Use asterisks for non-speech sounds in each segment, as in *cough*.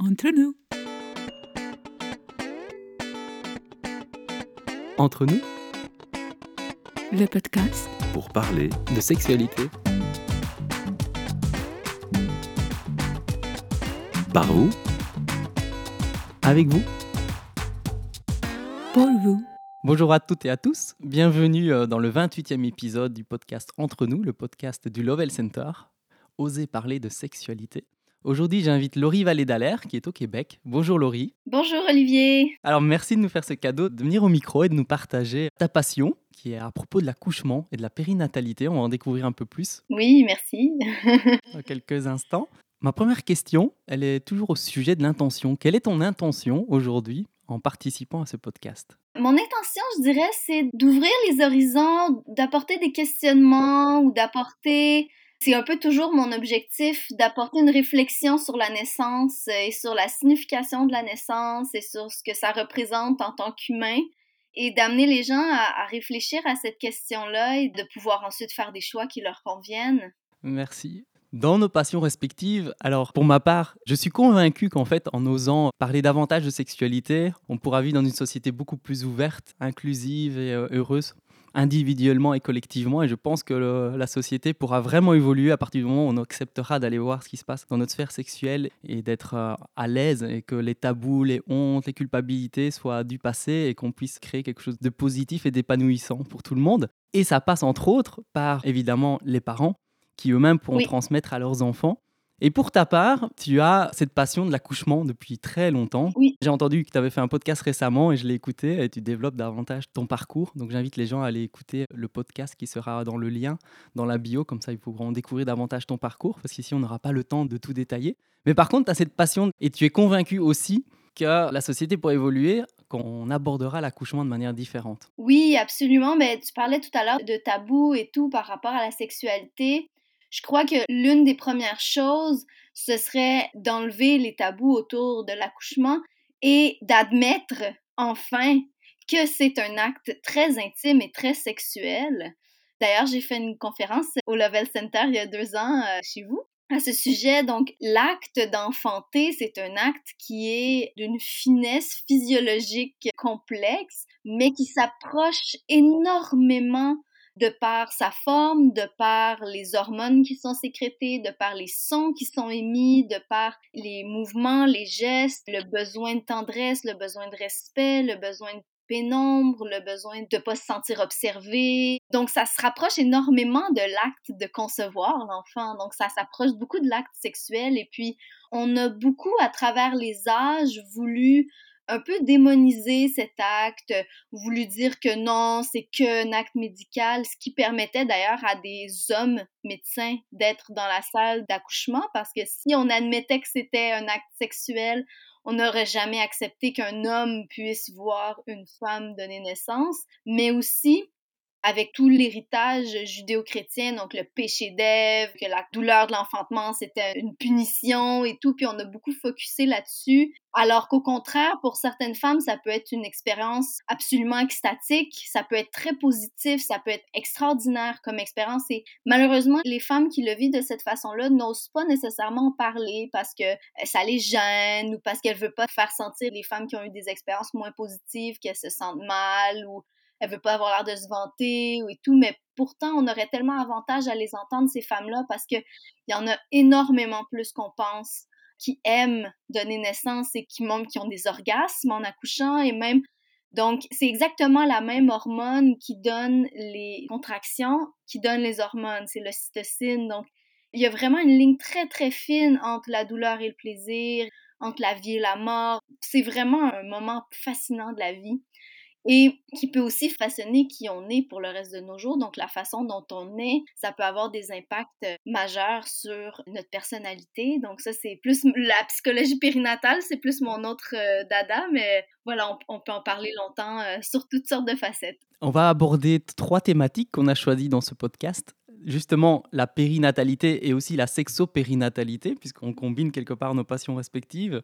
Entre nous. Entre nous, Le podcast. pour parler de sexualité. Par vous, avec vous. Pour vous. Bonjour à toutes et à tous. Bienvenue euh, dans le 28e épisode du podcast Entre nous, le podcast du Lovell Center. Oser parler de sexualité. Aujourd'hui, j'invite Laurie Vallée d'Alaire, qui est au Québec. Bonjour Laurie. Bonjour Olivier. Alors merci de nous faire ce cadeau, de venir au micro et de nous partager ta passion, qui est à propos de l'accouchement et de la périnatalité. On va en découvrir un peu plus Oui, merci. *laughs* dans quelques instants. Ma première question, elle est toujours au sujet de l'intention. Quelle est ton intention aujourd'hui en participant à ce podcast? Mon intention, je dirais, c'est d'ouvrir les horizons, d'apporter des questionnements ou d'apporter, c'est un peu toujours mon objectif, d'apporter une réflexion sur la naissance et sur la signification de la naissance et sur ce que ça représente en tant qu'humain et d'amener les gens à, à réfléchir à cette question-là et de pouvoir ensuite faire des choix qui leur conviennent. Merci. Dans nos passions respectives, alors pour ma part, je suis convaincu qu'en fait, en osant parler davantage de sexualité, on pourra vivre dans une société beaucoup plus ouverte, inclusive et euh, heureuse, individuellement et collectivement. Et je pense que le- la société pourra vraiment évoluer à partir du moment où on acceptera d'aller voir ce qui se passe dans notre sphère sexuelle et d'être euh, à l'aise et que les tabous, les hontes, les culpabilités soient du passé et qu'on puisse créer quelque chose de positif et d'épanouissant pour tout le monde. Et ça passe entre autres par évidemment les parents qui eux-mêmes pourront Oui. transmettre à leurs enfants. Et pour ta part, tu as cette passion de l'accouchement depuis très longtemps. Oui. J'ai entendu que tu avais fait un podcast récemment et je l'ai écouté et tu développes davantage ton parcours. Donc j'invite les gens à aller écouter le podcast qui sera dans le lien, dans la bio, comme ça ils pourront découvrir davantage ton parcours parce qu'ici on n'aura pas le temps de tout détailler. Mais par contre, tu as cette passion et tu es convaincu aussi que la société pourrait évoluer quand on abordera l'accouchement de manière différente. Oui, absolument. Mais tu parlais tout à l'heure de tabous et tout par rapport à la sexualité. Je crois que l'une des premières choses, ce serait d'enlever les tabous autour de l'accouchement et d'admettre enfin que c'est un acte très intime et très sexuel. D'ailleurs, j'ai fait une conférence au Level Center il y a deux ans euh, chez vous à ce sujet. Donc, l'acte d'enfanter, c'est un acte qui est d'une finesse physiologique complexe, mais qui s'approche énormément de par sa forme, de par les hormones qui sont sécrétées, de par les sons qui sont émis, de par les mouvements, les gestes, le besoin de tendresse, le besoin de respect, le besoin de pénombre, le besoin de ne pas se sentir observé. Donc, ça se rapproche énormément de l'acte de concevoir l'enfant. Donc, ça s'approche beaucoup de l'acte sexuel. Et puis, on a beaucoup, à travers les âges, voulu un peu démoniser cet acte, voulu dire que non, c'est qu'un acte médical, ce qui permettait d'ailleurs à des hommes médecins d'être dans la salle d'accouchement, parce que si on admettait que c'était un acte sexuel, on n'aurait jamais accepté qu'un homme puisse voir une femme donner naissance, mais aussi avec tout l'héritage judéo-chrétien, donc le péché d'Ève, que la douleur de l'enfantement, c'était une punition et tout, puis on a beaucoup focusé là-dessus, alors qu'au contraire, pour certaines femmes, ça peut être une expérience absolument extatique, ça peut être très positif, ça peut être extraordinaire comme expérience, et malheureusement, les femmes qui le vivent de cette façon-là n'osent pas nécessairement en parler parce que euh, ça les gêne ou parce qu'elles veulent pas faire sentir les femmes qui ont eu des expériences moins positives qu'elles se sentent mal ou elle veut pas avoir l'air de se vanter et tout, mais pourtant, on aurait tellement avantage à les entendre, ces femmes-là, parce que il y en a énormément plus qu'on pense qui aiment donner naissance et qui, même, qui ont des orgasmes en accouchant et même donc, c'est exactement la même hormone qui donne les contractions, qui donne les hormones, c'est l'ocytocine. Donc, il y a vraiment une ligne très, très fine entre la douleur et le plaisir, entre la vie et la mort. C'est vraiment un moment fascinant de la vie et qui peut aussi façonner qui on est pour le reste de nos jours. Donc, la façon dont on est, ça peut avoir des impacts majeurs sur notre personnalité. Donc, ça, c'est plus la psychologie périnatale, c'est plus mon autre euh, dada, mais voilà, on, on peut en parler longtemps euh, sur toutes sortes de facettes. On va aborder trois thématiques qu'on a choisies dans ce podcast. Justement, la périnatalité et aussi la sexopérinatalité, puisqu'on combine quelque part nos passions respectives.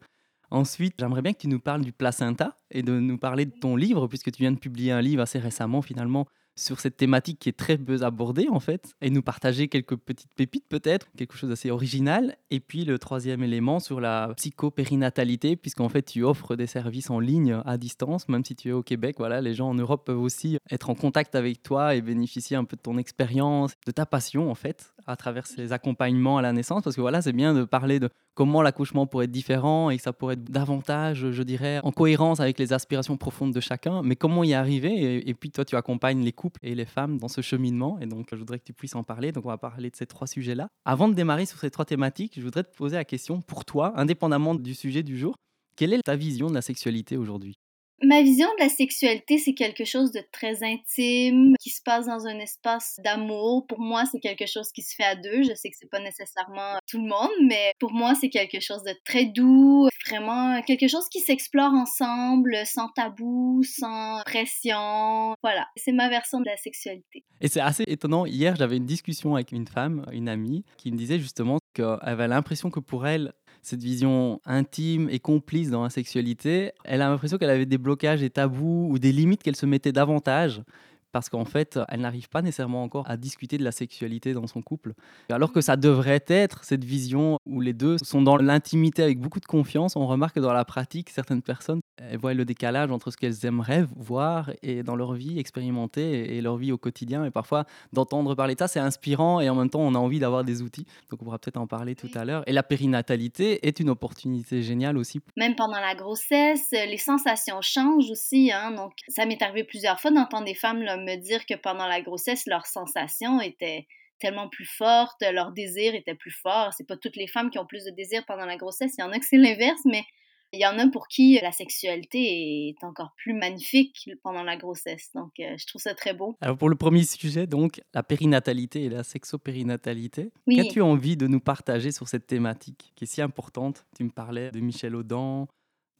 Ensuite, j'aimerais bien que tu nous parles du placenta et de nous parler de ton livre, puisque tu viens de publier un livre assez récemment finalement sur cette thématique qui est très peu abordée en fait, et nous partager quelques petites pépites peut-être, quelque chose d'assez original. Et puis le troisième élément sur la psychopérinatalité, puisqu'en fait tu offres des services en ligne à distance, même si tu es au Québec, voilà, les gens en Europe peuvent aussi être en contact avec toi et bénéficier un peu de ton expérience, de ta passion en fait, à travers ces accompagnements à la naissance, parce que voilà, c'est bien de parler de comment l'accouchement pourrait être différent et que ça pourrait être davantage, je dirais, en cohérence avec les aspirations profondes de chacun, mais comment y arriver et, puis toi, tu accompagnes les couples et les femmes dans ce cheminement, et donc je voudrais que tu puisses en parler, donc on va parler de ces trois sujets-là. Avant de démarrer sur ces trois thématiques, je voudrais te poser la question, pour toi, indépendamment du sujet du jour, quelle est ta vision de la sexualité aujourd'hui? Ma vision de la sexualité, c'est quelque chose de très intime, qui se passe dans un espace d'amour. Pour moi, c'est quelque chose qui se fait à deux. Je sais que c'est pas nécessairement tout le monde, mais pour moi, c'est quelque chose de très doux, vraiment quelque chose qui s'explore ensemble, sans tabou, sans pression. Voilà, c'est ma version de la sexualité. Et c'est assez étonnant. Hier, j'avais une discussion avec une femme, une amie, qui me disait justement qu'elle avait l'impression que pour elle, cette vision intime et complice dans la sexualité, elle a l'impression qu'elle avait des blocages et tabous ou des limites qu'elle se mettait davantage parce qu'en fait, elle n'arrive pas nécessairement encore à discuter de la sexualité dans son couple. Alors que ça devrait être cette vision où les deux sont dans l'intimité avec beaucoup de confiance. On remarque que dans la pratique, certaines personnes elles voient le décalage entre ce qu'elles aimeraient voir et dans leur vie expérimenter et leur vie au quotidien. Et parfois, d'entendre parler de ça, c'est inspirant et en même temps, on a envie d'avoir des outils. Donc, on pourra peut-être en parler tout à l'heure. Et la périnatalité est une opportunité géniale aussi. Même pendant la grossesse, les sensations changent aussi. Hein? Donc, ça m'est arrivé plusieurs fois d'entendre des femmes là, me dire que pendant la grossesse, leurs sensations étaient tellement plus fortes, leur désir était plus fort. C'est pas toutes les femmes qui ont plus de désir pendant la grossesse, il y en a que c'est l'inverse, mais il y en a pour qui la sexualité est encore plus magnifique pendant la grossesse. Donc, euh, je trouve ça très beau. Alors, pour le premier sujet, donc, la périnatalité et la sexopérinatalité, qu'as-tu envie de nous partager sur cette thématique qui est si importante? Tu me parlais de Michel Audin,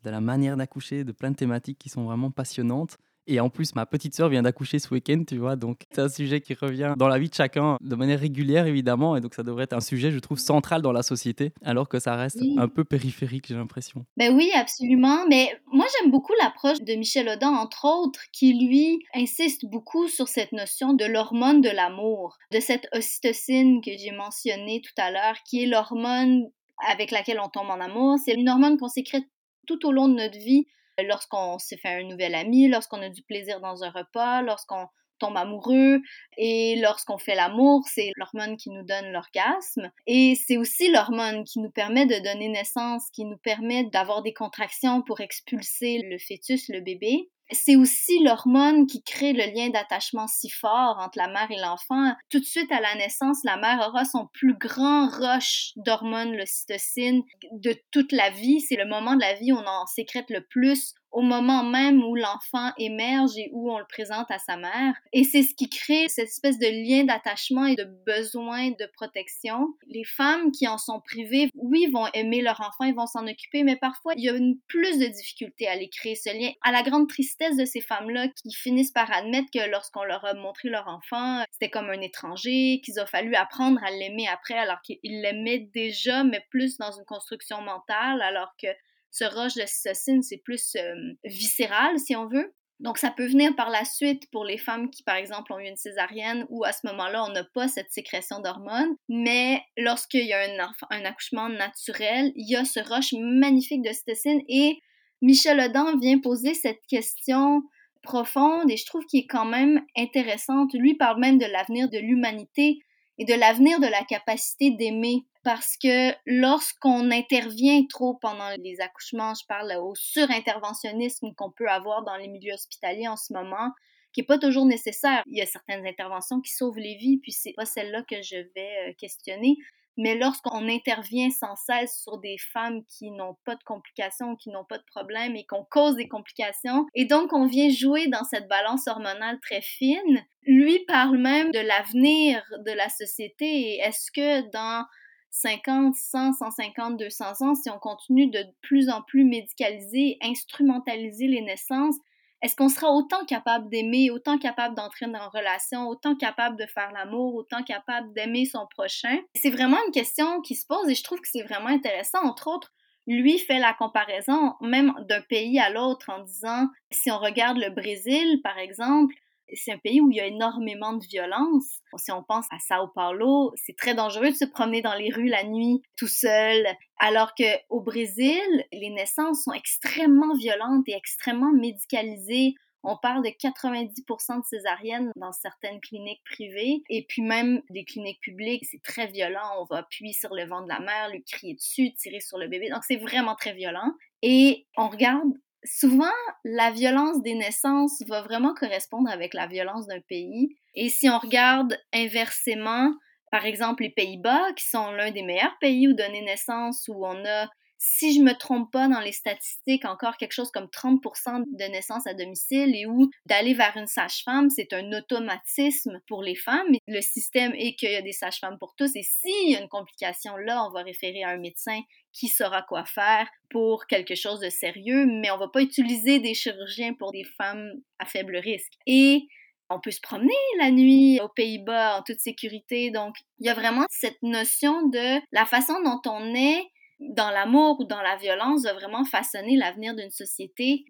de la manière d'accoucher, de plein de thématiques qui sont vraiment passionnantes. Et en plus, ma petite sœur vient d'accoucher ce week-end, tu vois. Donc, c'est un sujet qui revient dans la vie de chacun de manière régulière, évidemment. Et donc, ça devrait être un sujet, je trouve, central dans la société, alors que ça reste un peu périphérique, j'ai l'impression. Ben oui, absolument. Mais moi, j'aime beaucoup l'approche de Michel Audin, entre autres, qui, lui, insiste beaucoup sur cette notion de l'hormone de l'amour, de cette ocytocine que j'ai mentionnée tout à l'heure, qui est l'hormone avec laquelle on tombe en amour. C'est une hormone qu'on sécrète tout au long de notre vie lorsqu'on s'est fait un nouvel ami, lorsqu'on a du plaisir dans un repas, lorsqu'on tombe amoureux et lorsqu'on fait l'amour, c'est l'hormone qui nous donne l'orgasme et c'est aussi l'hormone qui nous permet de donner naissance, qui nous permet d'avoir des contractions pour expulser le fœtus, le bébé. C'est aussi l'hormone qui crée le lien d'attachement si fort entre la mère et l'enfant. Tout de suite à la naissance, la mère aura son plus grand rush d'hormones, l'ocytocine, de toute la vie. C'est le moment de la vie où on en sécrète le plus au moment même où l'enfant émerge et où on le présente à sa mère. Et c'est ce qui crée cette espèce de lien d'attachement et de besoin de protection. Les femmes qui en sont privées, oui, vont aimer leur enfant, ils vont s'en occuper, mais parfois, il y a une plus de difficultés à les créer, ce lien. À la grande tristesse de ces femmes-là qui finissent par admettre que lorsqu'on leur a montré leur enfant, c'était comme un étranger, qu'il a fallu apprendre à l'aimer après alors qu'ils l'aimaient déjà, mais plus dans une construction mentale, alors que ce rush de cytocine, c'est plus euh, viscéral, si on veut. Donc, ça peut venir par la suite pour les femmes qui, par exemple, ont eu une césarienne ou à ce moment-là, on n'a pas cette sécrétion d'hormones. Mais lorsqu'il y a un, accouchement naturel, il y a ce rush magnifique de cytocine et Michel Audin vient poser cette question profonde et je trouve qu'il est quand même intéressante. Lui parle même de l'avenir de l'humanité et de l'avenir de la capacité d'aimer parce que lorsqu'on intervient trop pendant les accouchements, je parle au surinterventionnisme qu'on peut avoir dans les milieux hospitaliers en ce moment, qui n'est pas toujours nécessaire. Il y a certaines interventions qui sauvent les vies, puis c'est pas celle-là que je vais euh, questionner. Mais lorsqu'on intervient sans cesse sur des femmes qui n'ont pas de complications, qui n'ont pas de problèmes et qu'on cause des complications, et donc on vient jouer dans cette balance hormonale très fine, lui parle même de l'avenir de la société est-ce que dans 50, 100, 150, 200 ans, si on continue de plus en plus médicaliser, instrumentaliser les naissances, est-ce qu'on sera autant capable d'aimer, autant capable d'entrer une relation, autant capable de faire l'amour, autant capable d'aimer son prochain? C'est vraiment une question qui se pose et je trouve que c'est vraiment intéressant. Entre autres, lui fait la comparaison même d'un pays à l'autre en disant, si on regarde le Brésil, par exemple, c'est un pays où il y a énormément de violence. Si on pense à Sao Paulo, c'est très dangereux de se promener dans les rues la nuit tout seul, alors que au Brésil, les naissances sont extrêmement violentes et extrêmement médicalisées. On parle de 90% de césariennes dans certaines cliniques privées. Et puis même des cliniques publiques, c'est très violent. On va appuyer sur le ventre de la mère, lui crier dessus, tirer sur le bébé. Donc c'est vraiment très violent. Et on regarde souvent, la violence des naissances va vraiment correspondre avec la violence d'un pays. Et si on regarde inversement, par exemple, les Pays-Bas, qui sont l'un des meilleurs pays où donner naissance, où on a si je me trompe pas dans les statistiques, encore quelque chose comme 30% de naissances à domicile et où d'aller vers une sage-femme, c'est un automatisme pour les femmes. Le système est qu'il y a des sages-femmes pour tous et s'il y a une complication là, on va référer à un médecin qui saura quoi faire pour quelque chose de sérieux, mais on va pas utiliser des chirurgiens pour des femmes à faible risque. Et on peut se promener la nuit aux Pays-Bas en toute sécurité. Donc, il y a vraiment cette notion de la façon dont on est dans l'amour ou dans la violence va vraiment façonner l'avenir d'une société.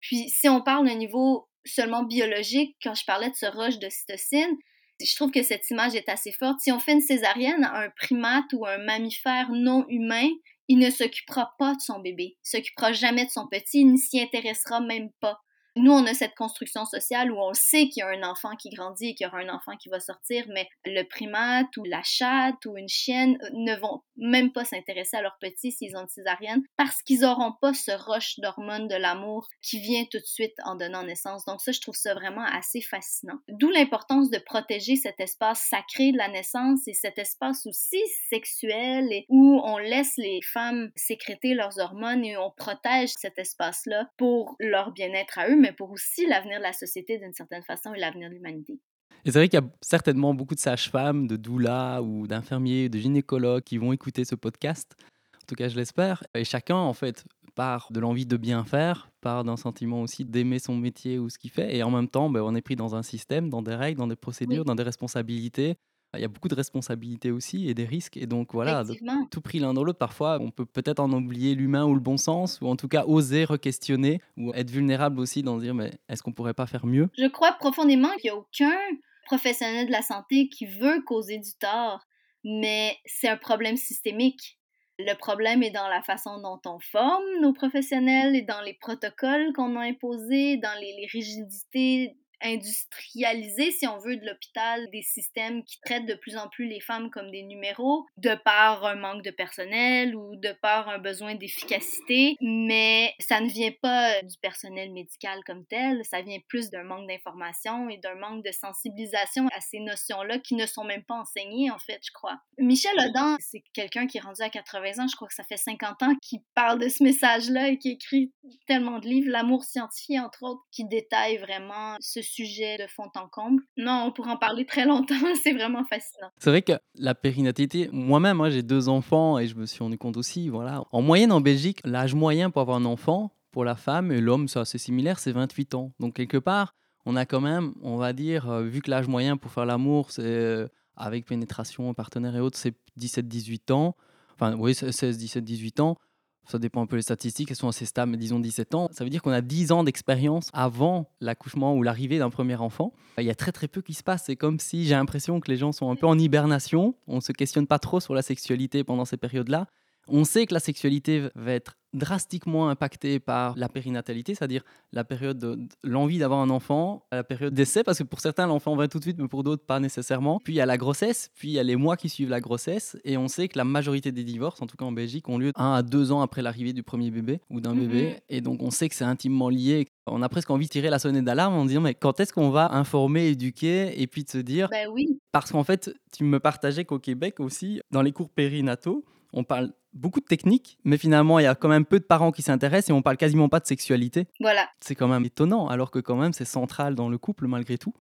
Puis si on parle d'un niveau seulement biologique, quand je parlais de ce rush d'ocytocine, je trouve que cette image est assez forte. Si on fait une césarienne à un primate ou un mammifère non humain, il ne s'occupera pas de son bébé, il s'occupera jamais de son petit, il ne s'y intéressera même pas. Nous, on a cette construction sociale où on sait qu'il y a un enfant qui grandit et qu'il y aura un enfant qui va sortir, mais le primate ou la chatte ou une chienne euh, ne vont même pas s'intéresser à leurs petits s'ils ont une césarienne parce qu'ils n'auront pas ce rush d'hormones de l'amour qui vient tout de suite en donnant naissance. Donc ça, je trouve ça vraiment assez fascinant. D'où l'importance de protéger cet espace sacré de la naissance et cet espace aussi sexuel et où on laisse les femmes sécréter leurs hormones et on protège cet espace-là pour leur bien-être à eux, mais pour aussi l'avenir de la société d'une certaine façon et l'avenir de l'humanité. Et c'est vrai qu'il y a certainement beaucoup de sages-femmes, de doulas ou d'infirmiers, de gynécologues qui vont écouter ce podcast. En tout cas, je l'espère. Et chacun, en fait, part de l'envie de bien faire, part d'un sentiment aussi d'aimer son métier ou ce qu'il fait. Et en même temps, ben, on est pris dans un système, dans des règles, dans des procédures, dans des responsabilités. Il y a beaucoup de responsabilités aussi et des risques. Et donc voilà, tout pris l'un dans l'autre, parfois on peut peut-être en oublier l'humain ou le bon sens, ou en tout cas oser re-questionner, ou être vulnérable aussi dans dire mais est-ce qu'on pourrait pas faire mieux? Je crois profondément qu'il n'y a aucun professionnel de la santé qui veut causer du tort, mais c'est un problème systémique. Le problème est dans la façon dont on forme nos professionnels et dans les protocoles qu'on a imposés, dans les, les rigidités industrialisé, si on veut, de l'hôpital, des systèmes qui traitent de plus en plus les femmes comme des numéros, de par un manque de personnel ou de par un besoin d'efficacité, mais ça ne vient pas du personnel médical comme tel, ça vient plus d'un manque d'information et d'un manque de sensibilisation à ces notions-là qui ne sont même pas enseignées, en fait, je crois. Michel Audin, c'est quelqu'un qui est rendu à 80 ans, je crois que ça fait 50 ans, qui parle de ce message-là et qui écrit tellement de livres, L'amour scientifique, entre autres, qui détaille vraiment ce sujet de fond en comble. Non, on pourrait en parler très longtemps, *laughs* c'est vraiment fascinant. C'est vrai que la périnatalité, moi-même, moi, j'ai deux enfants et je me suis rendu compte aussi, voilà, en moyenne en Belgique, l'âge moyen pour avoir un enfant, pour la femme et l'homme, c'est assez similaire, c'est 28 ans. Donc quelque part, on a quand même, on va dire, euh, vu que l'âge moyen pour faire l'amour, c'est euh, avec pénétration, partenaire et autres, c'est 17-18 ans. Enfin, oui, 16, 17, 18 ans ça dépend un peu des statistiques, elles sont assez stables, disons 17 ans. Ça veut dire qu'on a 10 ans d'expérience avant l'accouchement ou l'arrivée d'un premier enfant. Il y a très très peu qui se passe. C'est comme si j'ai l'impression que les gens sont un peu en hibernation. On ne se questionne pas trop sur la sexualité pendant ces périodes-là. On sait que la sexualité va être drastiquement impactée par la périnatalité, c'est-à-dire la période de l'envie d'avoir un enfant, la période d'essai, parce que pour certains l'enfant va tout de suite, mais pour d'autres pas nécessairement. Puis il y a la grossesse, puis il y a les mois qui suivent la grossesse, et on sait que la majorité des divorces, en tout cas en Belgique, ont lieu un à deux ans après l'arrivée du premier bébé ou d'un bébé, mhm. et donc on sait que c'est intimement lié. On a presque envie de tirer la sonnette d'alarme en disant mais quand est-ce qu'on va informer, éduquer, et puis de se dire, ben oui. parce qu'en fait tu me partageais qu'au Québec aussi, dans les cours périnataux, on parle beaucoup de techniques, mais finalement, il y a quand même peu de parents qui s'intéressent et on parle quasiment pas de sexualité. Voilà. C'est quand même étonnant, alors que quand même, c'est central dans le couple malgré tout.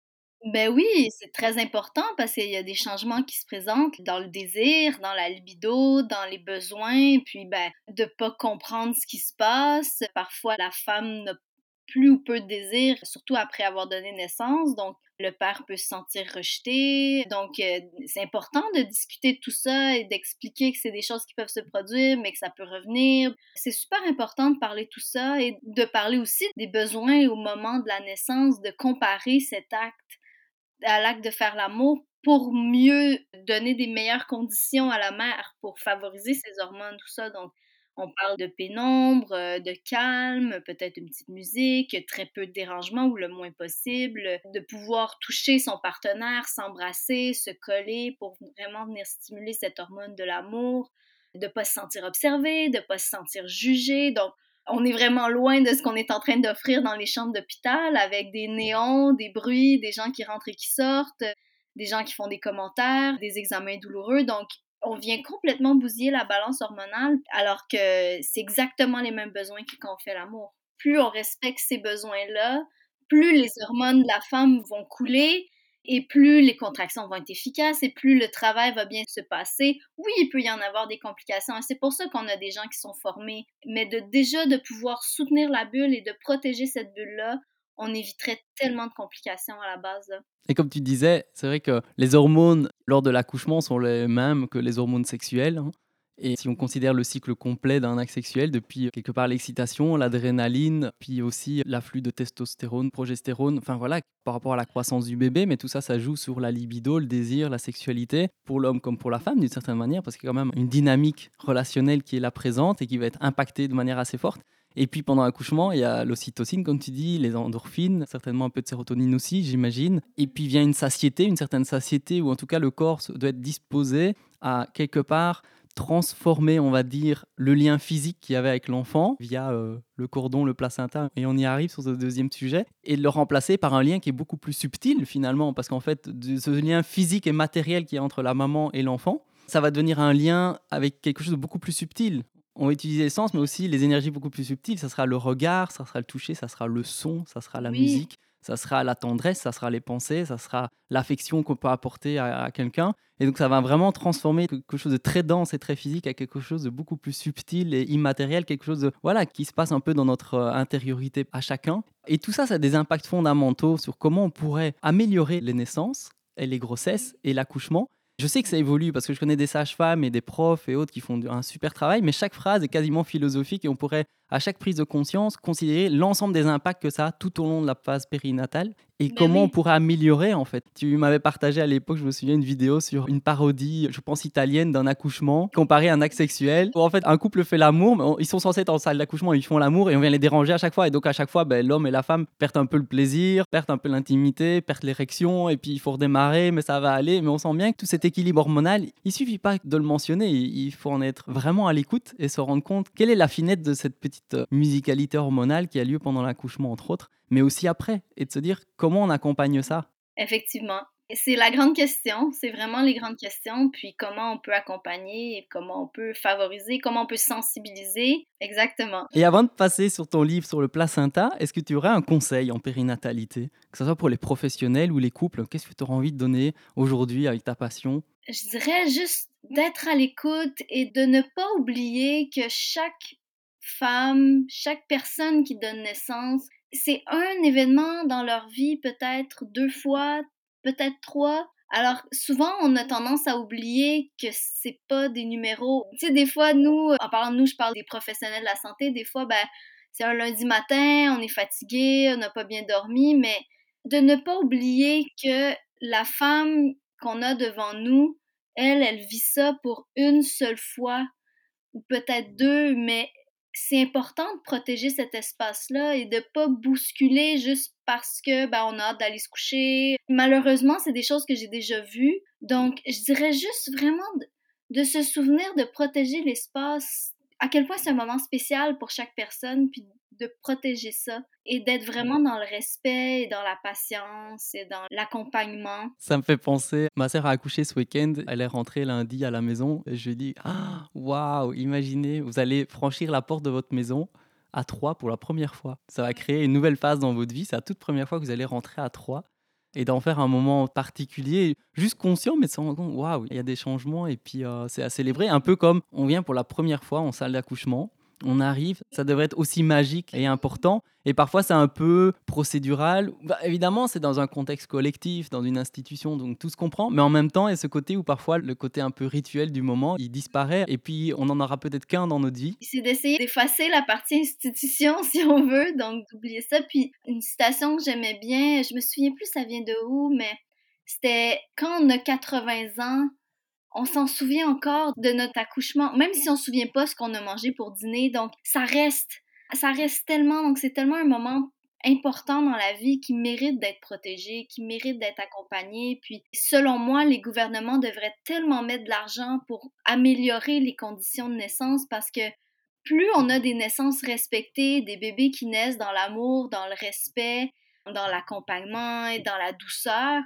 Ben oui, c'est très important parce qu'il y a des changements qui se présentent dans le désir, dans la libido, dans les besoins, puis ben de pas comprendre ce qui se passe. Parfois, la femme n'a plus ou peu de désir, surtout après avoir donné naissance. Donc, le père peut se sentir rejeté. Donc, euh, c'est important de discuter de tout ça et d'expliquer que c'est des choses qui peuvent se produire, mais que ça peut revenir. C'est super important de parler tout ça et de parler aussi des besoins au moment de la naissance, de comparer cet acte à l'acte de faire l'amour pour mieux donner des meilleures conditions à la mère, pour favoriser ses hormones, tout ça. Donc, on parle de pénombre, euh, de calme, peut-être une petite musique, très peu de dérangement ou le moins possible, de pouvoir toucher son partenaire, s'embrasser, se coller pour vraiment venir stimuler cette hormone de l'amour, de pas se sentir observé, de pas se sentir jugé. Donc, on est vraiment loin de ce qu'on est en train d'offrir dans les chambres d'hôpital avec des néons, des bruits, des gens qui rentrent et qui sortent, des gens qui font des commentaires, des examens douloureux. Donc, on vient complètement bousiller la balance hormonale alors que c'est exactement les mêmes besoins que quand on fait l'amour. Plus on respecte ces besoins-là, plus les hormones de la femme vont couler et plus les contractions vont être efficaces et plus le travail va bien se passer. Oui, il peut y en avoir des complications et c'est pour ça qu'on a des gens qui sont formés, mais de déjà de pouvoir soutenir la bulle et de protéger cette bulle-là, on éviterait tellement de complications à la base. Et comme tu disais, c'est vrai que les hormones lors de l'accouchement sont les mêmes que les hormones sexuelles. Hein. Et si on considère le cycle complet d'un acte sexuel, depuis quelque part l'excitation, l'adrénaline, puis aussi l'afflux de testostérone, progestérone, enfin voilà, par rapport à la croissance du bébé, mais tout ça, ça joue sur la libido, le désir, la sexualité, pour l'homme comme pour la femme d'une certaine manière, parce qu'il y a quand même une dynamique relationnelle qui est là présente et qui va être impactée de manière assez forte. Et puis pendant l'accouchement, il y a l'ocytocine, comme tu dis, les endorphines, certainement un peu de sérotonine aussi, j'imagine. Et puis vient une satiété, une certaine satiété, où en tout cas le corps doit être disposé à quelque part transformer, on va dire, le lien physique qu'il y avait avec l'enfant via euh, le cordon, le placenta, et on y arrive sur ce deuxième sujet, et de le remplacer par un lien qui est beaucoup plus subtil finalement, parce qu'en fait, ce lien physique et matériel qui est entre la maman et l'enfant, ça va devenir un lien avec quelque chose de beaucoup plus subtil on va utiliser sens, mais aussi les énergies beaucoup plus subtiles. Ça sera le regard, ça sera le toucher, ça sera le son, ça sera la musique, ça sera la tendresse, ça sera les pensées, ça sera l'affection qu'on peut apporter à, quelqu'un. Et donc ça va vraiment transformer quelque chose de très dense et très physique à quelque chose de beaucoup plus subtil et immatériel, quelque chose de, voilà, qui se passe un peu dans notre euh, intériorité à chacun. Et tout ça, ça a des impacts fondamentaux sur comment on pourrait améliorer les naissances et les grossesses et l'accouchement je sais que ça évolue parce que je connais des sages-femmes et des profs et autres qui font un super travail, mais chaque phrase est quasiment philosophique et on pourrait, à chaque prise de conscience, considérer l'ensemble des impacts que ça a tout au long de la phase périnatale et ben comment on pourrait améliorer en fait. Tu m'avais partagé à l'époque, je me souviens, une vidéo sur une parodie, je pense italienne, d'un accouchement comparé à un acte sexuel où en fait un couple fait l'amour, mais ils sont censés être en salle d'accouchement, ils font l'amour et on vient les déranger à chaque fois. Et donc à chaque fois, ben, l'homme et la femme perdent un peu le plaisir, perdent un peu l'intimité, perdent l'érection et puis il faut redémarrer, mais ça va aller. Mais on sent bien que tout cet équilibre hormonal, il suffit pas de le mentionner, il faut en être vraiment à l'écoute et se rendre compte quelle est la finesse de cette petite musicalité hormonale qui a lieu pendant l'accouchement entre autres mais aussi après, et de se dire comment on accompagne ça. Effectivement. C'est la grande question, c'est vraiment les grandes questions, puis comment on peut accompagner, et comment on peut favoriser, comment on peut sensibiliser, exactement. Et avant de passer sur ton livre sur le placenta, est-ce que tu aurais un conseil en périnatalité, que ce soit pour les professionnels ou les couples? Qu'est-ce que tu auras envie de donner aujourd'hui avec ta passion? Je dirais juste d'être à l'écoute et de ne pas oublier que chaque femme, chaque personne qui donne naissance, c'est un événement dans leur vie, peut-être deux fois, peut-être trois. Alors souvent, on a tendance à oublier que c'est pas des numéros. Tu sais, des fois, nous, en parlant de nous, je parle des professionnels de la santé, des fois, ben, c'est un lundi matin, on est fatigué, on n'a pas bien dormi, mais de ne pas oublier que la femme qu'on a devant nous, elle, elle vit ça pour une seule fois, ou peut-être deux, mais c'est important de protéger cet espace-là et de pas bousculer juste parce que ben, on a hâte d'aller se coucher. Malheureusement, c'est des choses que j'ai déjà vues. Donc, je dirais juste vraiment de, de se souvenir de protéger l'espace. À quel point c'est un moment spécial pour chaque personne, puis de protéger ça et d'être vraiment dans le respect et dans la patience et dans l'accompagnement. Ça me fait penser, ma sœur a accouché ce week-end, elle est rentrée lundi à la maison et je lui dis ah, waouh, imaginez, vous allez franchir la porte de votre maison à trois pour la première fois. Ça va créer une nouvelle phase dans votre vie, c'est la toute première fois que vous allez rentrer à trois et d'en faire un moment particulier, juste conscient, mais sans compte, waouh, il y a des changements et puis euh, c'est à célébrer, un peu comme on vient pour la première fois en salle d'accouchement on arrive, ça devrait être aussi magique et important. Et parfois, c'est un peu procédural. Bah, évidemment, c'est dans un contexte collectif, dans une institution, donc tout se comprend. Mais en même temps, il y a ce côté où parfois le côté un peu rituel du moment, il disparaît. Et puis, on n'en aura peut-être qu'un dans notre vie. C'est d'essayer d'effacer la partie institution, *laughs* si on veut, donc d'oublier ça. Puis, une citation que j'aimais bien, je me souviens plus ça vient de où, mais c'était quand on a 80 ans, on s'en souvient encore de notre accouchement, même si on se souvient pas ce qu'on a mangé pour dîner. Donc, ça reste, ça reste tellement, donc c'est tellement un moment important dans la vie qui mérite d'être protégé, qui mérite d'être accompagné. Puis, selon moi, les gouvernements devraient tellement mettre de l'argent pour améliorer les conditions de naissance parce que plus on a des naissances respectées, des bébés qui naissent dans l'amour, dans le respect, dans l'accompagnement et dans la douceur,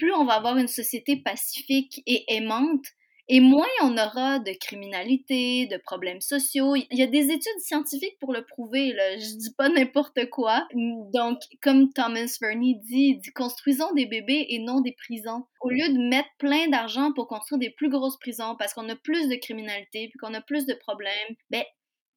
plus on va avoir une société pacifique et aimante, et moins on aura de criminalité, de problèmes sociaux. Il y a des études scientifiques pour le prouver, là. je dis pas n'importe quoi. Donc, comme Thomas Verney dit, construisons des bébés et non des prisons. Au lieu de mettre plein d'argent pour construire des plus grosses prisons parce qu'on a plus de criminalité, puis qu'on a plus de problèmes, ben,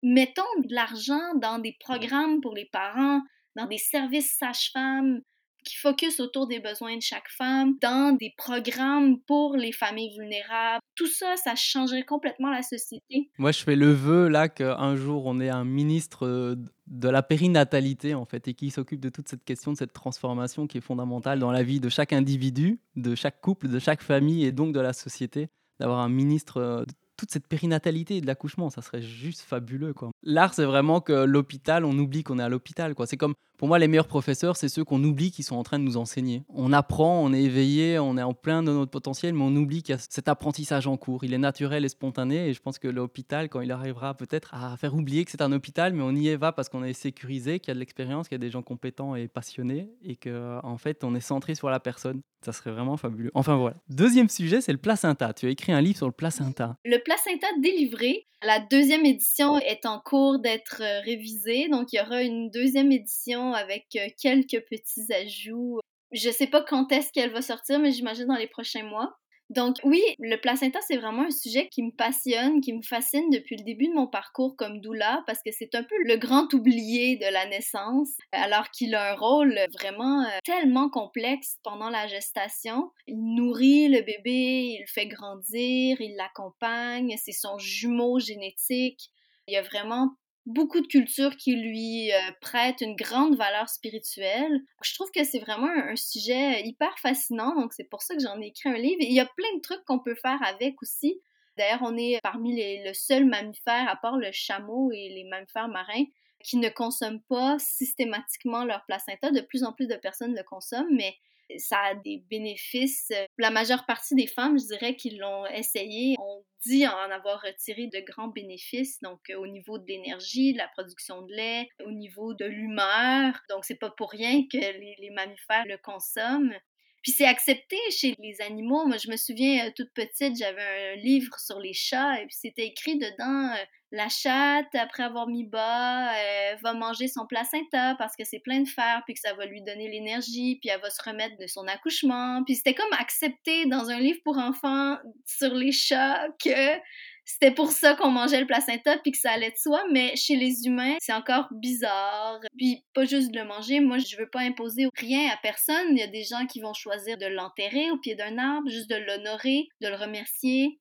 mettons de l'argent dans des programmes pour les parents, dans des services sages-femmes, qui focus autour des besoins de chaque femme, dans des programmes pour les familles vulnérables. Tout ça, ça changerait complètement la société. Moi, je fais le vœu là qu'un jour on ait un ministre euh, de la périnatalité en fait et qui s'occupe de toute cette question de cette transformation qui est fondamentale dans la vie de chaque individu, de chaque couple, de chaque famille et donc de la société d'avoir un ministre euh, toute cette périnatalité de l'accouchement, ça serait juste fabuleux. Quoi. L'art, c'est vraiment que l'hôpital, on oublie qu'on est à l'hôpital. C'est comme, pour moi, les meilleurs professeurs, c'est ceux qu'on oublie qui sont en train de nous enseigner. On apprend, on est éveillé, on est en plein de notre potentiel, mais on oublie qu'il y a cet apprentissage en cours. Il est naturel et spontané, et je pense que l'hôpital, quand il arrivera peut-être à faire oublier que c'est un hôpital, mais on y va parce qu'on est sécurisé, qu'il y a de l'expérience, qu'il y a des gens compétents et passionnés, et qu'en en fait, on est centré sur la personne. Ça serait vraiment fabuleux. Enfin voilà. Deuxième sujet, c'est le placenta. Tu as écrit un livre sur le placenta. Le placenta délivré, la deuxième édition est en cours d'être euh, révisée, donc il y aura une deuxième édition avec euh, quelques petits ajouts. Je sais pas quand est-ce qu'elle va sortir, mais j'imagine dans les prochains mois. Donc oui, le placenta, c'est vraiment un sujet qui me passionne, qui me fascine depuis le début de mon parcours comme doula, parce que c'est un peu le grand oublié de la naissance, alors qu'il a un rôle vraiment euh, tellement complexe pendant la gestation. Il nourrit le bébé, il le fait grandir, il l'accompagne, c'est son jumeau génétique. Il y a vraiment beaucoup de cultures qui lui euh, prêtent une grande valeur spirituelle. Je trouve que c'est vraiment un, sujet hyper fascinant, donc c'est pour ça que j'en ai écrit un livre. il y a plein de trucs qu'on peut faire avec aussi. D'ailleurs, on est parmi les, le seul mammifère, à part le chameau et les mammifères marins, qui ne consomment pas systématiquement leur placenta. De plus en plus de personnes le consomment, mais ça a des bénéfices. La majeure partie des femmes, je dirais, qui l'ont essayé, ont dit en avoir retiré de grands bénéfices, donc euh, au niveau de l'énergie, de la production de lait, au niveau de l'humeur. Donc c'est pas pour rien que les, mammifères le consomment. Puis c'est accepté chez les animaux. Moi, je me souviens, euh, toute petite, j'avais un livre sur les chats et puis c'était écrit dedans euh, la chatte, après avoir mis bas, elle va manger son placenta parce que c'est plein de fer, puis que ça va lui donner l'énergie, puis elle va se remettre de son accouchement. Puis c'était comme accepté dans un livre pour enfants sur les chats que c'était pour ça qu'on mangeait le placenta puis que ça allait de soi, mais chez les humains, c'est encore bizarre. Puis pas juste de le manger, moi je veux pas imposer rien à personne. Il y a des gens qui vont choisir de l'enterrer au pied d'un arbre, juste de l'honorer, de le remercier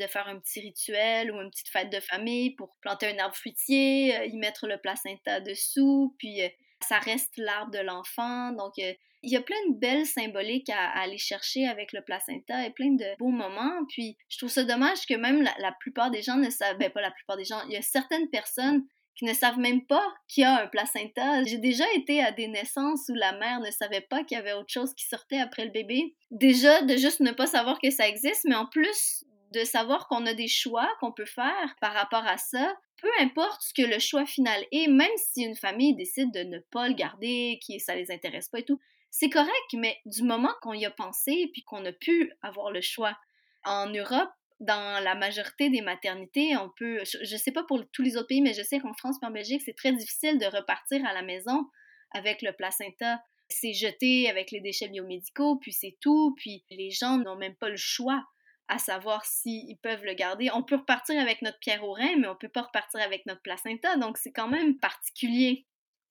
de faire un petit rituel ou une petite fête de famille pour planter un arbre fruitier, euh, y mettre le placenta dessous, puis euh, ça reste l'arbre de l'enfant. Donc, euh, il y a plein de belles symboliques à, aller chercher avec le placenta et plein de beaux moments. Puis, je trouve ça dommage que même la, plupart des gens ne savent, ben pas la plupart des gens, il y a certaines personnes qui ne savent même pas qu'il y a un placenta. J'ai déjà été à des naissances où la mère ne savait pas qu'il y avait autre chose qui sortait après le bébé. Déjà, de juste ne pas savoir que ça existe, mais en plus de savoir qu'on a des choix qu'on peut faire par rapport à ça, peu importe ce que le choix final est, même si une famille décide de ne pas le garder, que ça les intéresse pas et tout, c'est correct, mais du moment qu'on y a pensé puis qu'on a pu avoir le choix. En Europe, dans la majorité des maternités, on peut, je, ne sais pas pour tous les autres pays, mais je sais qu'en France et en Belgique, c'est très difficile de repartir à la maison avec le placenta. C'est jeté avec les déchets biomédicaux, puis c'est tout, puis les gens n'ont même pas le choix. À savoir s'ils peuvent le garder. On peut repartir avec notre pierre au rein, mais on peut pas repartir avec notre placenta, donc c'est quand même particulier.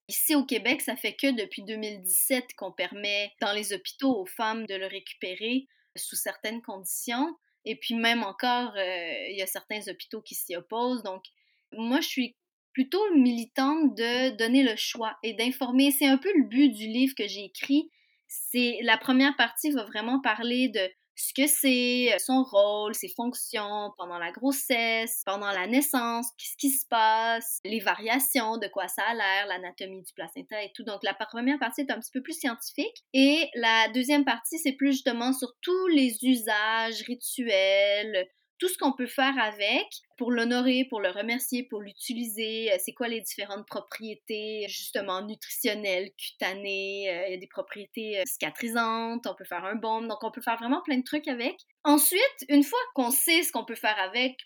Ici au Québec, ça fait que depuis 2017 qu'on permet dans les hôpitaux aux femmes de le récupérer sous certaines conditions. Et puis même encore, euh, il y a certains hôpitaux qui s'y opposent. Donc, moi, je suis plutôt militante de donner le choix et d'informer. C'est un peu le but du livre que j'ai écrit. C'est la première partie va vraiment parler de ce que c'est, euh, son rôle, ses fonctions pendant la grossesse, pendant la naissance, qu'est-ce qui se passe, les variations, de quoi ça a l'air, l'anatomie du placenta et tout. Donc la première partie est un petit peu plus scientifique et la deuxième partie c'est plus justement sur tous les usages rituels, tout ce qu'on peut faire avec pour l'honorer, pour le remercier, pour l'utiliser. Euh, c'est quoi les différentes propriétés, justement, nutritionnelles, cutanées. Euh, il y a des propriétés euh, cicatrisantes, on peut faire un baume. Donc, on peut faire vraiment plein de trucs avec. Ensuite, une fois qu'on sait ce qu'on peut faire avec,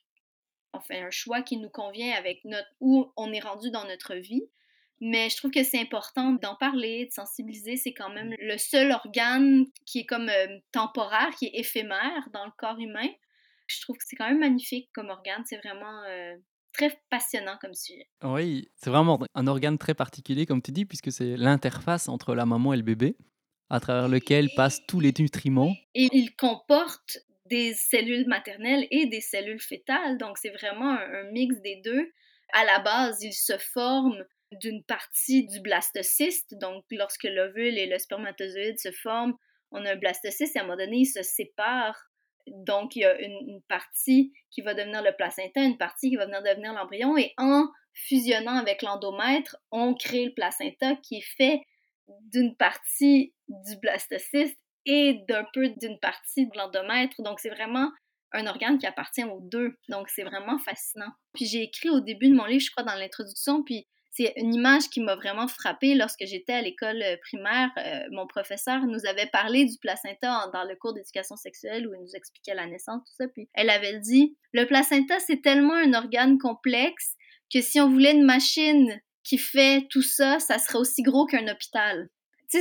on fait un choix qui nous convient avec notre où on est rendu dans notre vie. Mais je trouve que c'est important d'en parler, de sensibiliser. C'est quand même le seul organe qui est comme temporaire, qui est éphémère dans le corps humain je trouve que c'est quand même magnifique comme organe. C'est vraiment euh, très passionnant comme sujet. Oui, c'est vraiment un organe très particulier, comme tu dis, puisque c'est l'interface entre la maman et le bébé, à travers lequel passent tous les nutriments. Et il comporte des cellules maternelles et des cellules fétales, donc c'est vraiment un, mix des deux. À la base, il se forme d'une partie du blastocyste, donc lorsque l'ovule et le spermatozoïde se forment, on a un blastocyste et à un moment donné, il se sépare donc, il y a une, partie qui va devenir le placenta, une partie qui va venir devenir l'embryon, et en fusionnant avec l'endomètre, on crée le placenta qui est fait d'une partie du blastocyste et d'un peu d'une partie de l'endomètre. Donc, c'est vraiment un organe qui appartient aux deux. Donc, c'est vraiment fascinant. Puis, j'ai écrit au début de mon livre, je crois, dans l'introduction, puis c'est une image qui m'a vraiment frappée lorsque j'étais à l'école euh, primaire. Euh, mon professeur nous avait parlé du placenta dans le cours d'éducation sexuelle où il nous expliquait la naissance, tout ça. Puis elle avait dit Le placenta, c'est tellement un organe complexe que si on voulait une machine qui fait tout ça, ça serait aussi gros qu'un hôpital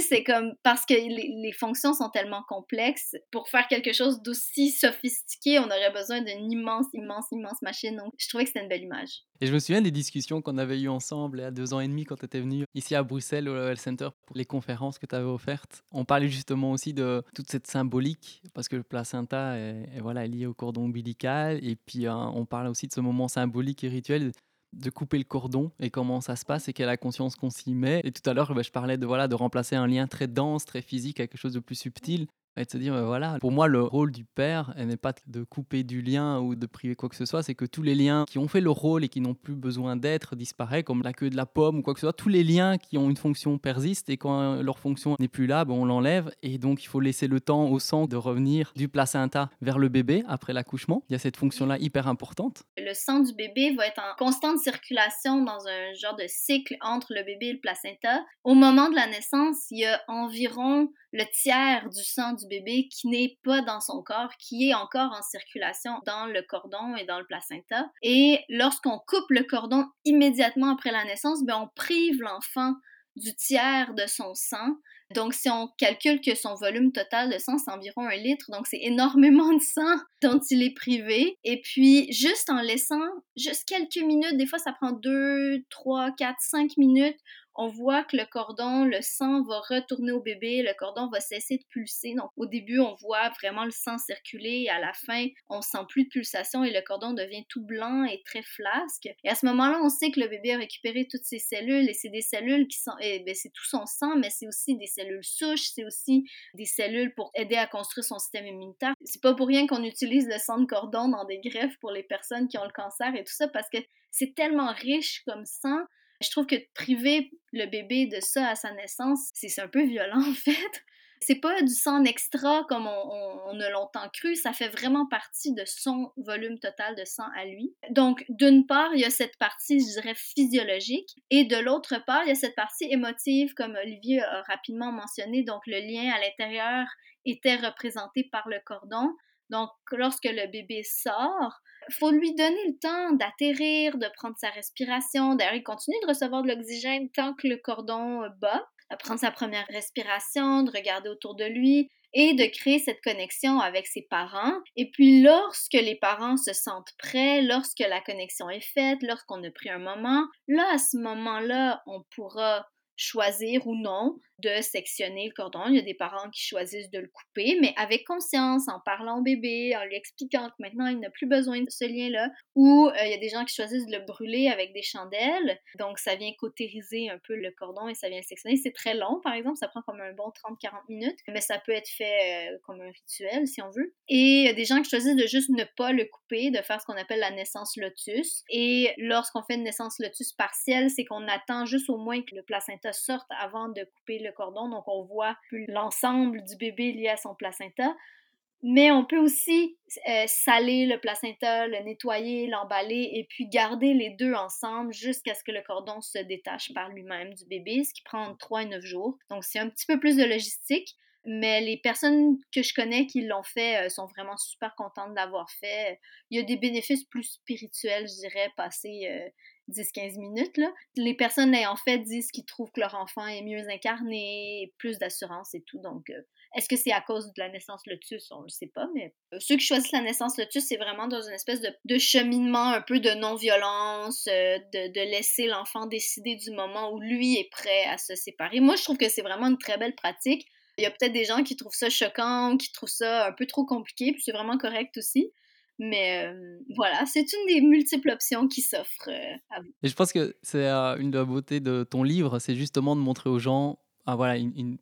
c'est comme parce que les, fonctions sont tellement complexes. Pour faire quelque chose d'aussi sophistiqué, on aurait besoin d'une immense, immense, immense machine. Donc, je trouvais que c'était une belle image. Et je me souviens des discussions qu'on avait eues ensemble il y a deux ans et demi quand tu étais venu ici à Bruxelles au Level Center pour les conférences que tu avais offertes. On parlait justement aussi de toute cette symbolique parce que le placenta est, voilà, lié au cordon ombilical. Et puis, hein, on parle aussi de ce moment symbolique et rituel de couper le cordon et comment ça se passe et quelle a conscience qu'on s'y met. Et tout à l'heure, bah, je parlais de, voilà, de remplacer un lien très dense, très physique à quelque chose de plus subtil et de se dire, voilà, pour moi, le rôle du père n'est pas de couper du lien ou de priver quoi que ce soit, c'est que tous les liens qui ont fait leur rôle et qui n'ont plus besoin d'être disparaissent, comme la queue de la pomme ou quoi que ce soit. Tous les liens qui ont une fonction persistent et quand leur fonction n'est plus là, ben, on l'enlève. Et donc, il faut laisser le temps au sang de revenir du placenta vers le bébé après l'accouchement. Il y a cette fonction-là hyper importante. Le sang du bébé va être en constante circulation dans un genre de cycle entre le bébé et le placenta. Au moment de la naissance, il y a environ le tiers du sang du bébé qui n'est pas dans son corps, qui est encore en circulation dans le cordon et dans le placenta. Et lorsqu'on coupe le cordon immédiatement après la naissance, ben on prive l'enfant du tiers de son sang. Donc, si on calcule que son volume total de sang, c'est environ un litre, donc c'est énormément de sang *laughs* dont il est privé. Et puis, juste en laissant juste quelques minutes, des fois ça prend 2, 3, 4, 5 minutes, on voit que le cordon, le sang va retourner au bébé, le cordon va cesser de pulser. Donc au début, on voit vraiment le sang circuler et à la fin, on sent plus de pulsation et le cordon devient tout blanc et très flasque. Et à ce moment-là, on sait que le bébé a récupéré toutes ses cellules et c'est des cellules qui sont, eh ben, c'est tout son sang, mais c'est aussi des cellules souches, c'est aussi des cellules pour aider à construire son système immunitaire. C'est pas pour rien qu'on utilise le sang de cordon dans des greffes pour les personnes qui ont le cancer et tout ça parce que c'est tellement riche comme sang je trouve que priver le bébé de ça à sa naissance, c'est un peu violent *laughs* en fait. C'est pas du sang extra comme on, a longtemps cru, ça fait vraiment partie de son volume total de sang à lui. Donc, d'une part, il y a cette partie, je dirais, physiologique, et de l'autre part, il y a cette partie émotive, comme Olivier a rapidement mentionné. Donc, le lien à l'intérieur était représenté par le cordon. Donc, lorsque le bébé sort, faut lui donner le temps d'atterrir, de prendre sa respiration. D'ailleurs, il continue de recevoir de l'oxygène tant que le cordon bat, de prendre sa première respiration, de regarder autour de lui. et de créer cette connexion avec ses parents. Et puis lorsque les parents se sentent prêts, lorsque la connexion est faite, lorsqu'on a pris un moment, là, à ce moment-là, on pourra choisir ou non de sectionner le cordon. Il y a des parents qui choisissent de le couper, mais avec conscience, en parlant au bébé, en lui expliquant que maintenant il n'a plus besoin de ce lien-là. Ou euh, il y a des gens qui choisissent de le brûler avec des chandelles. Donc ça vient cautériser un peu le cordon et ça vient le sectionner. C'est très long, par exemple, ça prend comme un bon 30-40 minutes, mais ça peut être fait euh, comme un rituel si on veut. Et il y a des gens qui choisissent de juste ne pas le couper, de faire ce qu'on appelle la naissance lotus. Et lorsqu'on fait une naissance lotus partielle, c'est qu'on attend juste au moins que le placenta sorte avant de couper le cordon, donc on voit l'ensemble du bébé lié à son placenta. Mais on peut aussi euh, saler le placenta, le nettoyer, l'emballer et puis garder les deux ensemble jusqu'à ce que le cordon se détache par lui-même du bébé, ce qui prend entre 3 et 9 jours. Donc c'est un petit peu plus de logistique, mais les personnes que je connais qui l'ont fait euh, sont vraiment super contentes de l'avoir fait. Il y a des bénéfices plus spirituels, je dirais, passer euh, 10-15 minutes. Là. Les personnes l'ayant fait disent qu'ils trouvent que leur enfant est mieux incarné, plus d'assurance et tout. Donc, euh, est-ce que c'est à cause de la naissance lotus? On ne le sait pas, mais euh, ceux qui choisissent la naissance lotus, c'est vraiment dans une espèce de, cheminement un peu de non-violence, euh, de, de, laisser l'enfant décider du moment où lui est prêt à se séparer. Moi, je trouve que c'est vraiment une très belle pratique. Il y a peut-être des gens qui trouvent ça choquant, qui trouvent ça un peu trop compliqué, puis c'est vraiment correct aussi. Mais euh, voilà, c'est une des multiples options qui s'offrent euh, à vous. Et je pense que c'est euh, une de la beauté de ton livre, c'est justement de montrer aux gens ah, voilà,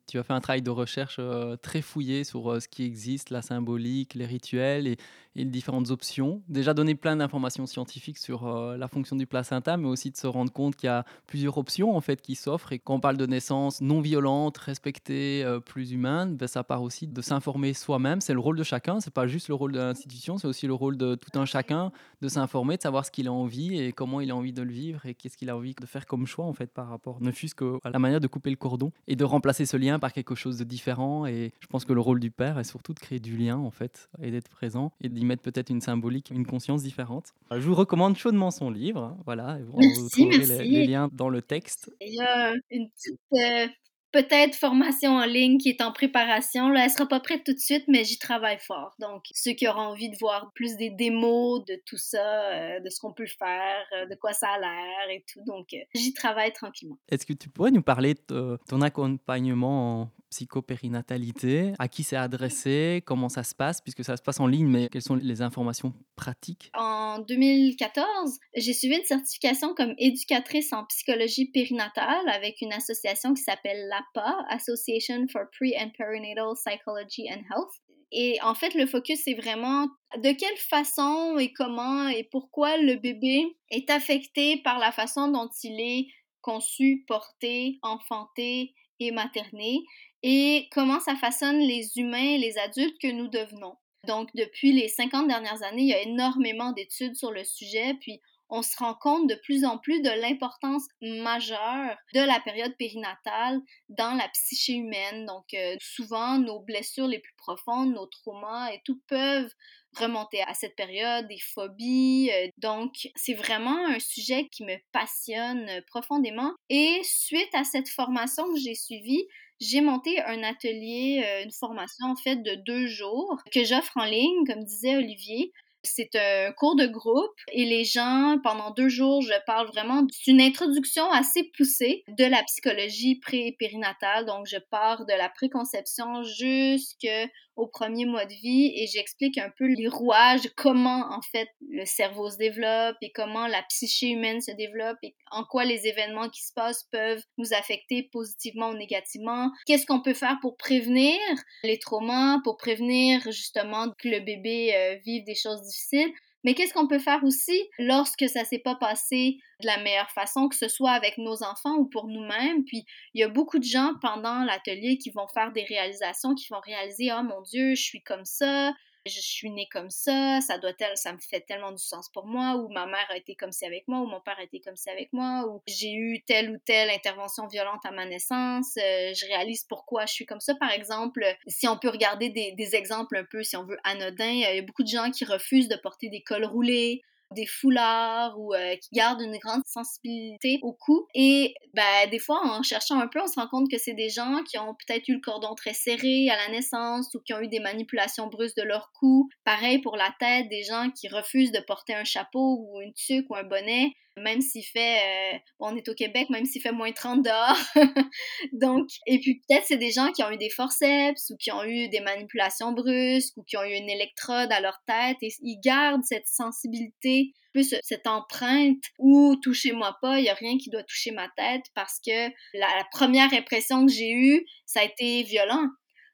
tu as fait un travail de recherche très fouillé sur ce qui existe, la symbolique, les rituels et différentes options. Déjà donner plein d'informations scientifiques sur euh, la fonction du placenta, mais aussi de se rendre compte qu'il y a plusieurs options en fait qui s'offrent. Et quand on parle de naissance non violente, respectée, euh, plus humaine, ben, ça part aussi de s'informer soi-même. C'est le rôle de chacun. C'est pas juste le rôle de l'institution, c'est aussi le rôle de tout un chacun de s'informer, de savoir ce qu'il a envie et comment il a envie de le vivre et qu'est-ce qu'il a envie de faire comme choix en fait par rapport, ne fût-ce qu'à la manière de couper le cordon et de remplacer ce lien par quelque chose de différent. Et je pense que le rôle du père est surtout de créer du lien en fait et d'être présent et y mettre peut-être une symbolique, une conscience différente. Je vous recommande chaudement son livre. Hein, voilà, vous, merci, Les, liens dans le texte. Il y a une petite euh, peut-être formation en ligne qui est en préparation. Là, elle sera pas prête tout de suite, mais j'y travaille fort. Donc, ceux qui auront envie de voir plus des démos de tout ça, euh, de ce qu'on peut faire, euh, de quoi ça a l'air et tout. Donc, j'y travaille tranquillement. Est-ce que tu pourrais nous parler de ton accompagnement en psychopérinatalité, à qui c'est adressé, comment ça se passe, puisque ça se passe en ligne, mais quelles sont les informations pratiques? En 2014, j'ai suivi une certification comme éducatrice en psychologie périnatale avec une association qui s'appelle l'APA, Association for Pre and Perinatal Psychology and Health. Et en fait, le focus, c'est vraiment de quelle façon et comment et pourquoi le bébé est affecté par la façon dont il est conçu, porté, enfanté et materné et comment ça façonne les humains et les adultes que nous devenons. Donc, depuis les 50 dernières années, il y a énormément d'études sur le sujet, puis on se rend compte de plus en plus de l'importance majeure de la période périnatale dans la psyché humaine. Donc, euh, souvent, nos blessures les plus profondes, nos traumas et tout peuvent remonter à cette période, des phobies. Euh, donc, c'est vraiment un sujet qui me passionne profondément. Et suite à cette formation que j'ai suivie, j'ai monté un atelier, euh, une formation en fait de deux jours que j'offre en ligne, comme disait Olivier. C'est un cours de groupe et les gens, pendant deux jours, je parle vraiment d'une introduction assez poussée de la psychologie pré-périnatale. Donc, je pars de la préconception jusqu'au premier mois de vie et j'explique un peu les rouages, comment en fait le cerveau se développe et comment la psyché humaine se développe et en quoi les événements qui se passent peuvent nous affecter positivement ou négativement. Qu'est-ce qu'on peut faire pour prévenir les traumas, pour prévenir justement que le bébé euh, vive des choses difficile. Mais qu'est-ce qu'on peut faire aussi lorsque ça s'est pas passé de la meilleure façon, que ce soit avec nos enfants ou pour nous-mêmes? Puis il y a beaucoup de gens pendant l'atelier qui vont faire des réalisations, qui vont réaliser, oh mon Dieu, je suis comme ça, je suis née comme ça, ça doit tel, ça me fait tellement du sens pour moi, ou ma mère a été comme ça avec moi, ou mon père a été comme ça avec moi, ou j'ai eu telle ou telle intervention violente à ma naissance, euh, je réalise pourquoi je suis comme ça. Par exemple, si on peut regarder des, des exemples un peu, si on veut, anodins, il y a beaucoup de gens qui refusent de porter des cols roulés, des foulards ou euh, qui gardent une grande sensibilité au cou. Et ben, des fois, en cherchant un peu, on se rend compte que c'est des gens qui ont peut-être eu le cordon très serré à la naissance ou qui ont eu des manipulations brusques de leur cou. Pareil pour la tête, des gens qui refusent de porter un chapeau ou une tuque ou un bonnet même s'il fait, euh, on est au Québec, même s'il fait moins 30 dehors. *laughs* Donc, et puis peut-être c'est des gens qui ont eu des forceps ou qui ont eu des manipulations brusques ou qui ont eu une électrode à leur tête et ils gardent cette sensibilité, plus cette empreinte ou touchez-moi pas, il y a rien qui doit toucher ma tête parce que la, la première impression que j'ai eue, ça a été violent.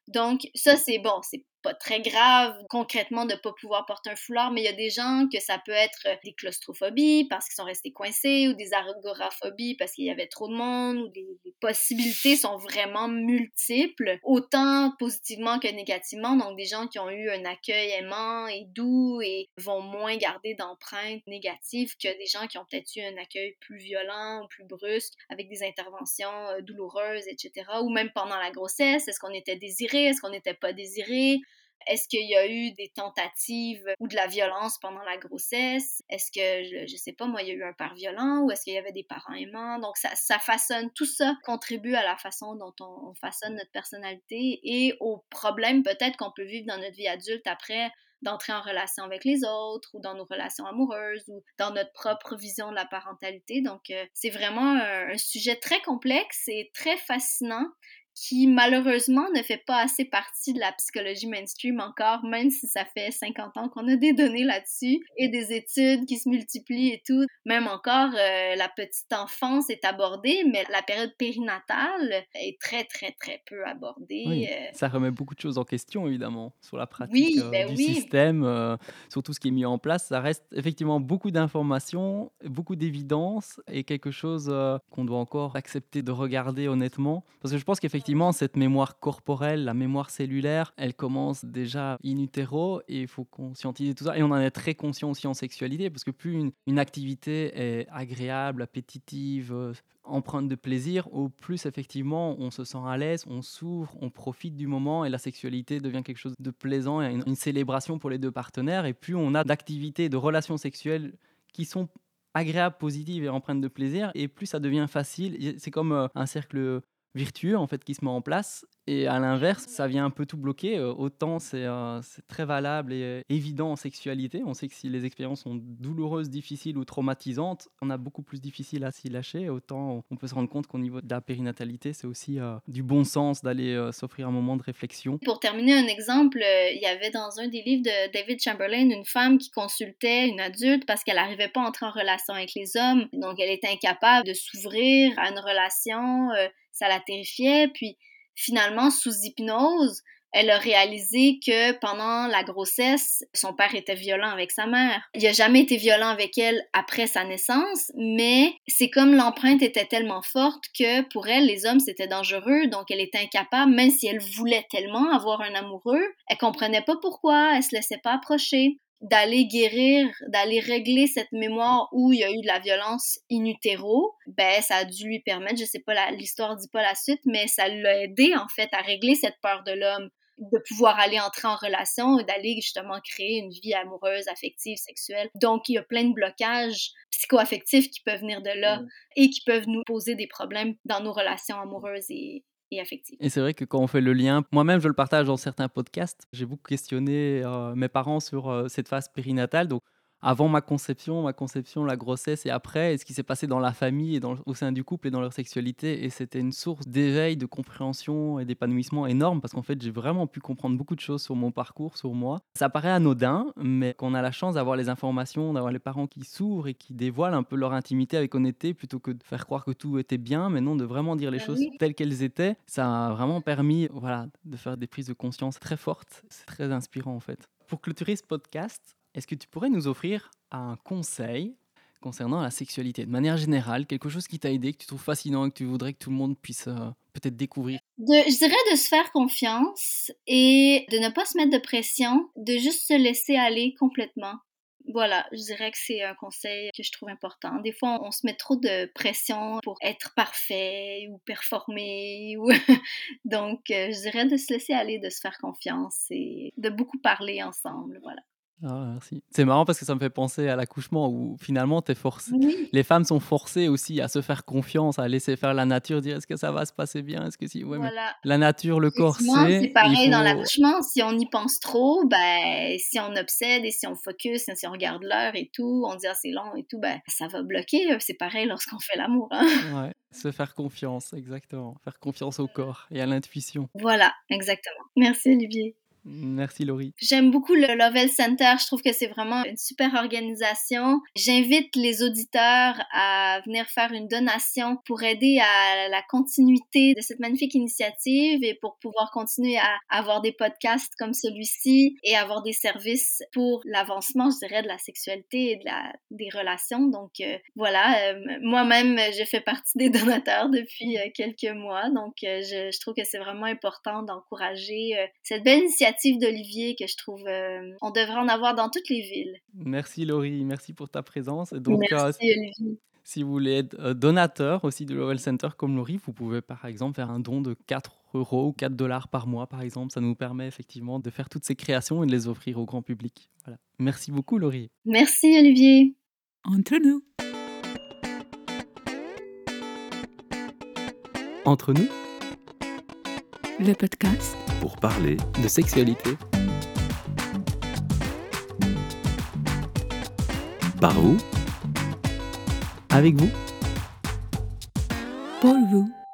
Donc, ça, c'est bon, c'est très grave concrètement de pas pouvoir porter un foulard, mais il y a des gens que ça peut être euh, des claustrophobies parce qu'ils sont restés coincés ou des agoraphobies parce qu'il y avait trop de monde ou des, possibilités sont vraiment multiples, autant positivement que négativement. Donc des gens qui ont eu un accueil aimant et doux et vont moins garder d'empreintes négatives que des gens qui ont peut-être eu un accueil plus violent ou plus brusque avec des interventions euh, douloureuses, etc. Ou même pendant la grossesse, est-ce qu'on était désiré, est-ce qu'on n'était pas désiré? Est-ce qu'il y a eu des tentatives ou de la violence pendant la grossesse? Est-ce que, je, ne sais pas, moi, il y a eu un père violent ou est-ce qu'il y avait des parents aimants? Donc, ça, façonne, tout ça contribue à la façon dont on, façonne notre personnalité et aux problèmes peut-être qu'on peut vivre dans notre vie adulte après d'entrer en relation avec les autres ou dans nos relations amoureuses ou dans notre propre vision de la parentalité. Donc, euh, c'est vraiment un, sujet très complexe et très fascinant qui malheureusement ne fait pas assez partie de la psychologie mainstream encore, même si ça fait 50 ans qu'on a des données là-dessus et des études qui se multiplient et tout. Même encore, euh, la petite enfance est abordée, mais la période périnatale est très, très, très peu abordée. Euh. Ça remet beaucoup de choses en question, évidemment, sur la pratique euh, ben du système, sur tout ce qui est mis en place. Ça reste effectivement beaucoup d'informations, beaucoup d'évidence et quelque chose qu'on doit encore accepter de regarder honnêtement. Parce que je pense qu'effectivement, effectivement, cette mémoire corporelle, la mémoire cellulaire, elle commence déjà in utero et il faut conscientiser tout ça. Et on en est très conscient aussi en sexualité parce que plus une, activité est agréable, appétitive, euh, empreinte de plaisir, au plus effectivement on se sent à l'aise, on s'ouvre, on profite du moment et la sexualité devient quelque chose de plaisant et une, célébration pour les deux partenaires. Et plus on a d'activités, de relations sexuelles qui sont agréables, positives et empreintes de plaisir, et plus ça devient facile. C'est comme euh, un cercle virtueux en fait qui se met en place et à l'inverse, ça vient un peu tout bloquer. Euh, autant euh, c'est très valable et euh, évident en sexualité. On sait que si les expériences sont douloureuses, difficiles ou traumatisantes, on a beaucoup plus difficile à s'y lâcher. Autant on peut se rendre compte qu'au niveau de la périnatalité, c'est aussi du bon sens d'aller s'offrir un moment de réflexion. Pour terminer un exemple, il y avait dans un des livres de David Chamberlain une femme qui consultait une adulte parce qu'elle n'arrivait pas à entrer en relation avec les hommes. Donc elle était incapable de s'ouvrir à une relation. Ça la terrifiait. Puis finalement, sous hypnose, elle a réalisé que pendant la grossesse, son père était violent avec sa mère. Il n'a jamais été violent avec elle après sa naissance, mais c'est comme l'empreinte était tellement forte que pour elle, les hommes, c'était dangereux, donc elle était incapable, même si elle voulait tellement avoir un amoureux, elle comprenait pas pourquoi, elle se laissait pas approcher d'aller guérir, d'aller régler cette mémoire où il y a eu de la violence in utero, ben ça a dû lui permettre, je sais pas l'histoire dit pas la suite, mais ça l'a aidé en fait à régler cette peur de l'homme, de pouvoir aller entrer en relation et d'aller justement créer une vie amoureuse, affective, sexuelle. Donc il y a plein de blocages psycho-affectifs qui peuvent venir de là et qui peuvent nous poser des problèmes dans nos relations amoureuses et, et Et c'est vrai que quand on fait le lien, moi-même je le partage dans certains podcasts, j'ai beaucoup questionné euh, mes parents sur euh, cette phase périnatale. Avant ma conception, ma conception, la grossesse et après, et ce qui s'est passé dans la famille et dans, au sein du couple et dans leur sexualité. Et c'était une source d'éveil, de compréhension et d'épanouissement énorme parce qu'en fait, j'ai vraiment pu comprendre beaucoup de choses sur mon parcours, sur moi. Ça paraît anodin, mais qu'on a la chance d'avoir les informations, d'avoir les parents qui s'ouvrent et qui dévoilent un peu leur intimité avec honnêteté plutôt que de faire croire que tout était bien, mais non, de vraiment dire les bah choses telles qu'elles étaient. Ça a vraiment permis voilà, de faire des prises de conscience très fortes. C'est très inspirant en fait. Pour clôturer ce podcast, est-ce que tu pourrais nous offrir un conseil concernant la sexualité de manière générale, quelque chose qui t'a aidé, que tu trouves fascinant que tu voudrais que tout le monde puisse euh, peut-être découvrir? Je dirais de se faire confiance et de ne pas se mettre de pression, de juste se laisser aller complètement. Voilà, je dirais que c'est un conseil que je trouve important. Des fois, on se met trop de pression pour être parfait ou performer. *laughs* Donc, euh, je dirais de se laisser aller, de se faire confiance et de beaucoup parler ensemble. Voilà. Ah, merci. C'est marrant parce que ça me fait penser à l'accouchement où finalement es forcé. Oui. Les femmes sont forcées aussi à se faire confiance, à laisser faire la nature, dire est-ce que ça va se passer bien, est-ce que si. Ouais, mais Voilà. la nature, le corps, c'est. c'est pareil dans l'accouchement. Si on y pense trop, ben, si on obsède et si on focus, si on regarde l'heure et tout, on dit ah c'est long et tout, ben ça va bloquer. C'est pareil lorsqu'on fait l'amour. hein. Ouais, se faire confiance, exactement. Faire confiance au corps et à l'intuition. Voilà, exactement. Merci Olivier. Merci Laurie. J'aime beaucoup le Lovell Center. Je trouve que c'est vraiment une super organisation. J'invite les auditeurs à venir faire une donation pour aider à la continuité de cette magnifique initiative et pour pouvoir continuer à avoir des podcasts comme celui-ci et avoir des services pour l'avancement, je dirais, de la sexualité et de la, des relations. Donc euh, voilà, euh, moi-même, je fais partie des donateurs depuis euh, quelques mois. Donc je, trouve que c'est vraiment important d'encourager cette belle initiative d'Olivier que je trouve euh, on devrait en avoir dans toutes les villes. Merci Laurie, merci pour ta présence. Donc, euh, Merci Olivier. si vous voulez être euh, donateur aussi de Lowell Center comme Laurie, vous pouvez par exemple faire un don de 4 euros ou 4 dollars par mois, par exemple. Ça nous permet effectivement de faire toutes ces créations et de les offrir au grand public. Voilà. Merci beaucoup Laurie. Merci Olivier. Entre nous. Entre nous, Le podcast pour parler de sexualité. par vous Avec vous pour vous.